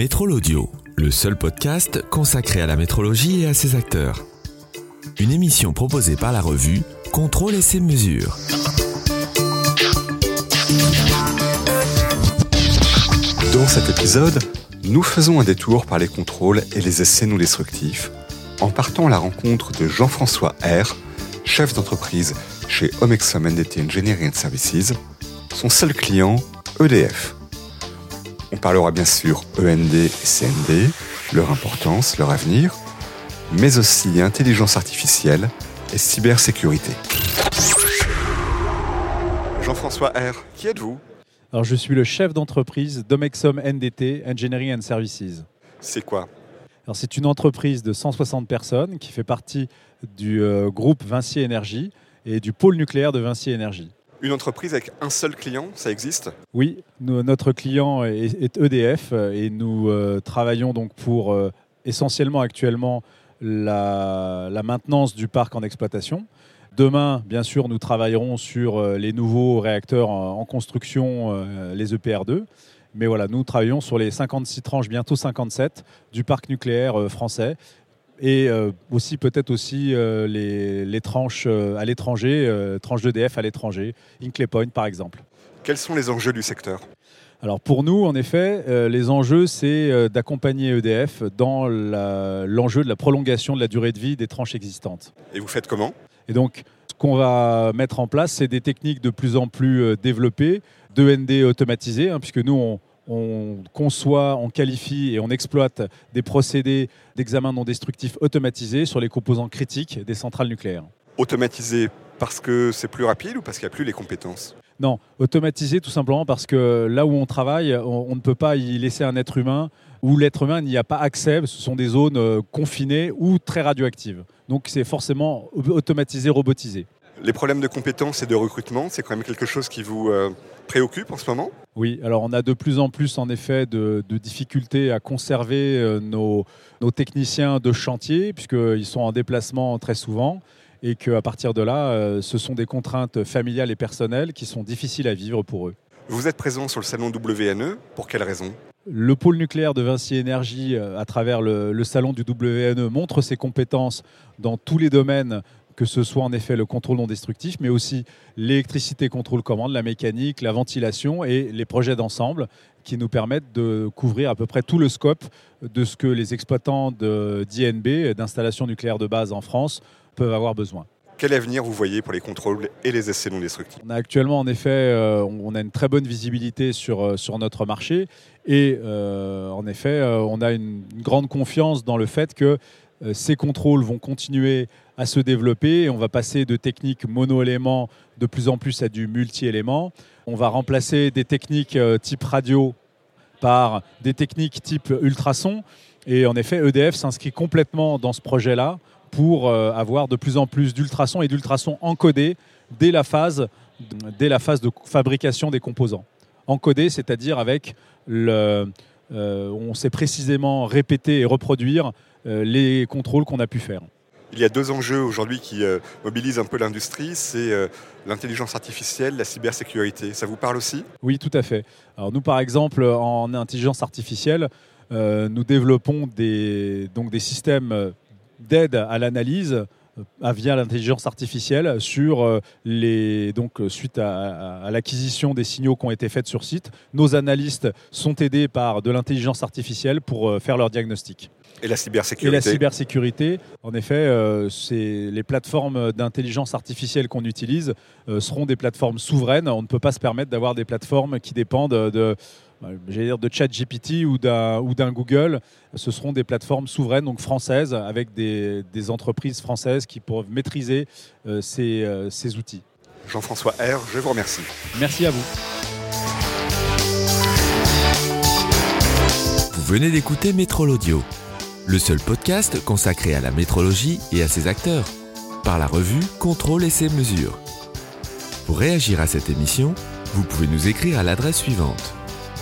Métrol Audio, le seul podcast consacré à la métrologie et à ses acteurs. Une émission proposée par la revue Contrôle et ses mesures. Dans cet épisode, nous faisons un détour par les contrôles et les essais non destructifs en partant à la rencontre de Jean-François R, chef d'entreprise chez Omexom Engineering Services, son seul client, EDF. On parlera bien sûr END et CND, leur importance, leur avenir, mais aussi intelligence artificielle et cybersécurité. Jean-François R, qui êtes-vous? Alors, je suis le chef d'entreprise d'Omexom NDT Engineering and Services. C'est quoi? Alors, c'est une entreprise de 160 personnes qui fait partie du euh, groupe Vinci Énergie et du pôle nucléaire de Vinci Énergie. Une entreprise avec un seul client, ça existe Oui, notre client est, EDF euh, et nous euh, travaillons donc pour euh, essentiellement actuellement la, maintenance du parc en exploitation. Demain, bien sûr, nous travaillerons sur les nouveaux réacteurs en, construction, les EPR2. Mais voilà, nous travaillons sur les 56 tranches, bientôt 57, du parc nucléaire français. Et euh, aussi peut-être aussi euh, les, les tranches euh, à l'étranger, tranches d'EDF à l'étranger, Hinkley Point par exemple. Quels sont les enjeux du secteur? Alors pour nous, en effet, les enjeux, c'est d'accompagner EDF dans l'enjeu de la prolongation de la durée de vie des tranches existantes. Et vous faites comment? Et donc, ce qu'on va mettre en place, c'est des techniques de plus en plus développées, d'END automatisées, hein, puisque nous, on, on conçoit, on qualifie et on exploite des procédés d'examen non destructif automatisés sur les composants critiques des centrales nucléaires. Automatisé parce que c'est plus rapide ou parce qu'il n'y a plus les compétences? Non, automatisé tout simplement parce que là où on travaille, on, on ne peut pas y laisser un être humain où l'être humain n'y a pas accès. Ce sont des zones euh, confinées ou très radioactives. Donc c'est forcément automatisé, robotisé. Les problèmes de compétences et de recrutement, c'est quand même quelque chose qui vous euh, préoccupe en ce moment? Oui, alors on a de plus en plus en effet de, de difficultés à conserver euh, nos, nos techniciens de chantier puisqu'ils sont en déplacement très souvent et qu'à partir de là, euh, ce sont des contraintes familiales et personnelles qui sont difficiles à vivre pour eux. Vous êtes présent sur le salon WNE, pour quelle raison? Le pôle nucléaire de Vinci Énergie, à travers le, le salon du WNE, montre ses compétences dans tous les domaines, que ce soit en effet le contrôle non destructif, mais aussi l'électricité contrôle commande, la mécanique, la ventilation et les projets d'ensemble qui nous permettent de couvrir à peu près tout le scope de ce que les exploitants d'INB, d'installations nucléaires de base en France, peuvent avoir besoin. Quel avenir vous voyez pour les contrôles et les essais non destructifs? On a actuellement, en effet, euh, on a une très bonne visibilité sur, euh, sur notre marché et euh, en effet, on a une, une grande confiance dans le fait que ces contrôles vont continuer à se développer et on va passer de techniques mono-éléments de plus en plus à du multi-élément. On va remplacer des techniques euh, type radio par des techniques type ultrason et en effet, EDF s'inscrit complètement dans ce projet-là pour euh, avoir de plus en plus d'ultrasons et d'ultrasons encodés dès la phase, dès la phase de fabrication des composants. Encodés, c'est-à-dire avec le, euh, on sait précisément répéter et reproduire euh, les contrôles qu'on a pu faire. Il y a deux enjeux aujourd'hui qui euh, mobilisent un peu l'industrie, c'est euh, l'intelligence artificielle, la cybersécurité. Ça vous parle aussi? Oui, tout à fait. Alors nous, par exemple, en intelligence artificielle, euh, nous développons des, donc des systèmes euh, d'aide à l'analyse euh, via l'intelligence artificielle sur euh, les donc euh, suite à, à- à l'acquisition des signaux qui ont été faits sur site. Nos analystes sont aidés par de l'intelligence artificielle pour euh, faire leur diagnostic. Et la Et cybersécurité la cybersécurité, en effet, euh, c'est les plateformes d'intelligence artificielle qu'on utilise euh, seront des plateformes souveraines. On ne peut pas se permettre d'avoir des plateformes qui dépendent de, euh, j'allais dire, de ChatGPT ou d'un ou d'un Google. Ce seront des plateformes souveraines, donc françaises, avec des, des entreprises françaises qui peuvent maîtriser euh, ces, euh, ces outils. Jean-François R, je vous remercie. Merci à vous. Vous venez d'écouter Métrol Audio, le seul podcast consacré à la métrologie et à ses acteurs, par la revue Contrôle et ses mesures. Pour réagir à cette émission, vous pouvez nous écrire à l'adresse suivante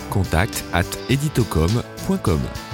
contact at editocom.com.